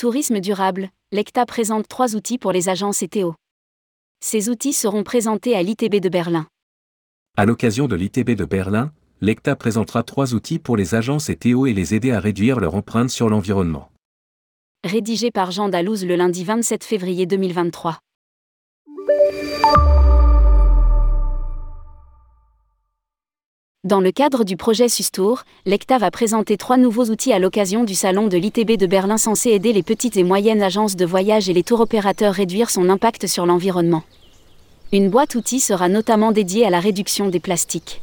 Tourisme durable, l'ECTA présente trois outils pour les agences et Théo. Ces outils seront présentés à l'ITB de Berlin. À l'occasion de l'ITB de Berlin, l'ECTA présentera trois outils pour les agences et Théo et les aider à réduire leur empreinte sur l'environnement. Rédigé par Jean Dalouse le lundi 27 février 2023. Dans le cadre du projet Sustour, l'ECTA va présenter trois nouveaux outils à l'occasion du salon de l'ITB de Berlin censés aider les petites et moyennes agences de voyage et les tours opérateurs réduire son impact sur l'environnement. Une boîte outils sera notamment dédiée à la réduction des plastiques.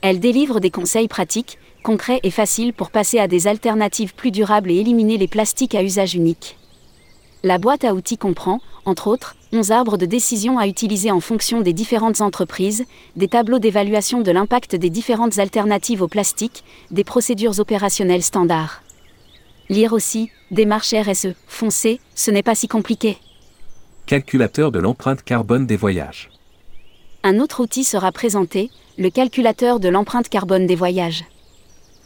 Elle délivre des conseils pratiques, concrets et faciles pour passer à des alternatives plus durables et éliminer les plastiques à usage unique. La boîte à outils comprend, entre autres, 11 arbres de décision à utiliser en fonction des différentes entreprises, des tableaux d'évaluation de l'impact des différentes alternatives au plastique, des procédures opérationnelles standards. Lire aussi, démarche RSE, foncez, ce n'est pas si compliqué. Calculateur de l'empreinte carbone des voyages. Un autre outil sera présenté, le calculateur de l'empreinte carbone des voyages.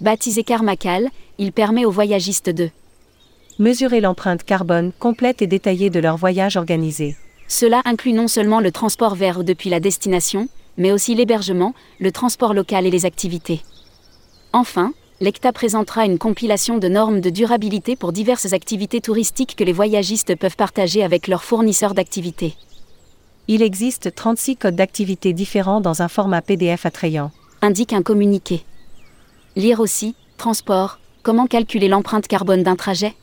Baptisé Carmacal, il permet aux voyagistes de mesurer l'empreinte carbone complète et détaillée de leur voyage organisé. Cela inclut non seulement le transport vers ou depuis la destination, mais aussi l'hébergement, le transport local et les activités. Enfin, l'ECTA présentera une compilation de normes de durabilité pour diverses activités touristiques que les voyagistes peuvent partager avec leurs fournisseurs d'activités. Il existe 36 codes d'activité différents dans un format PDF attrayant. Indique un communiqué. Lire aussi, transport, comment calculer l'empreinte carbone d'un trajet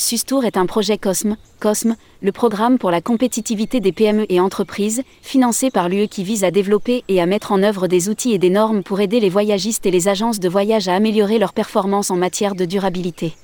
Sustour est un projet COSME, le programme pour la compétitivité des PME et entreprises, financé par l'UE qui vise à développer et à mettre en œuvre des outils et des normes pour aider les voyagistes et les agences de voyage à améliorer leurs performances en matière de durabilité.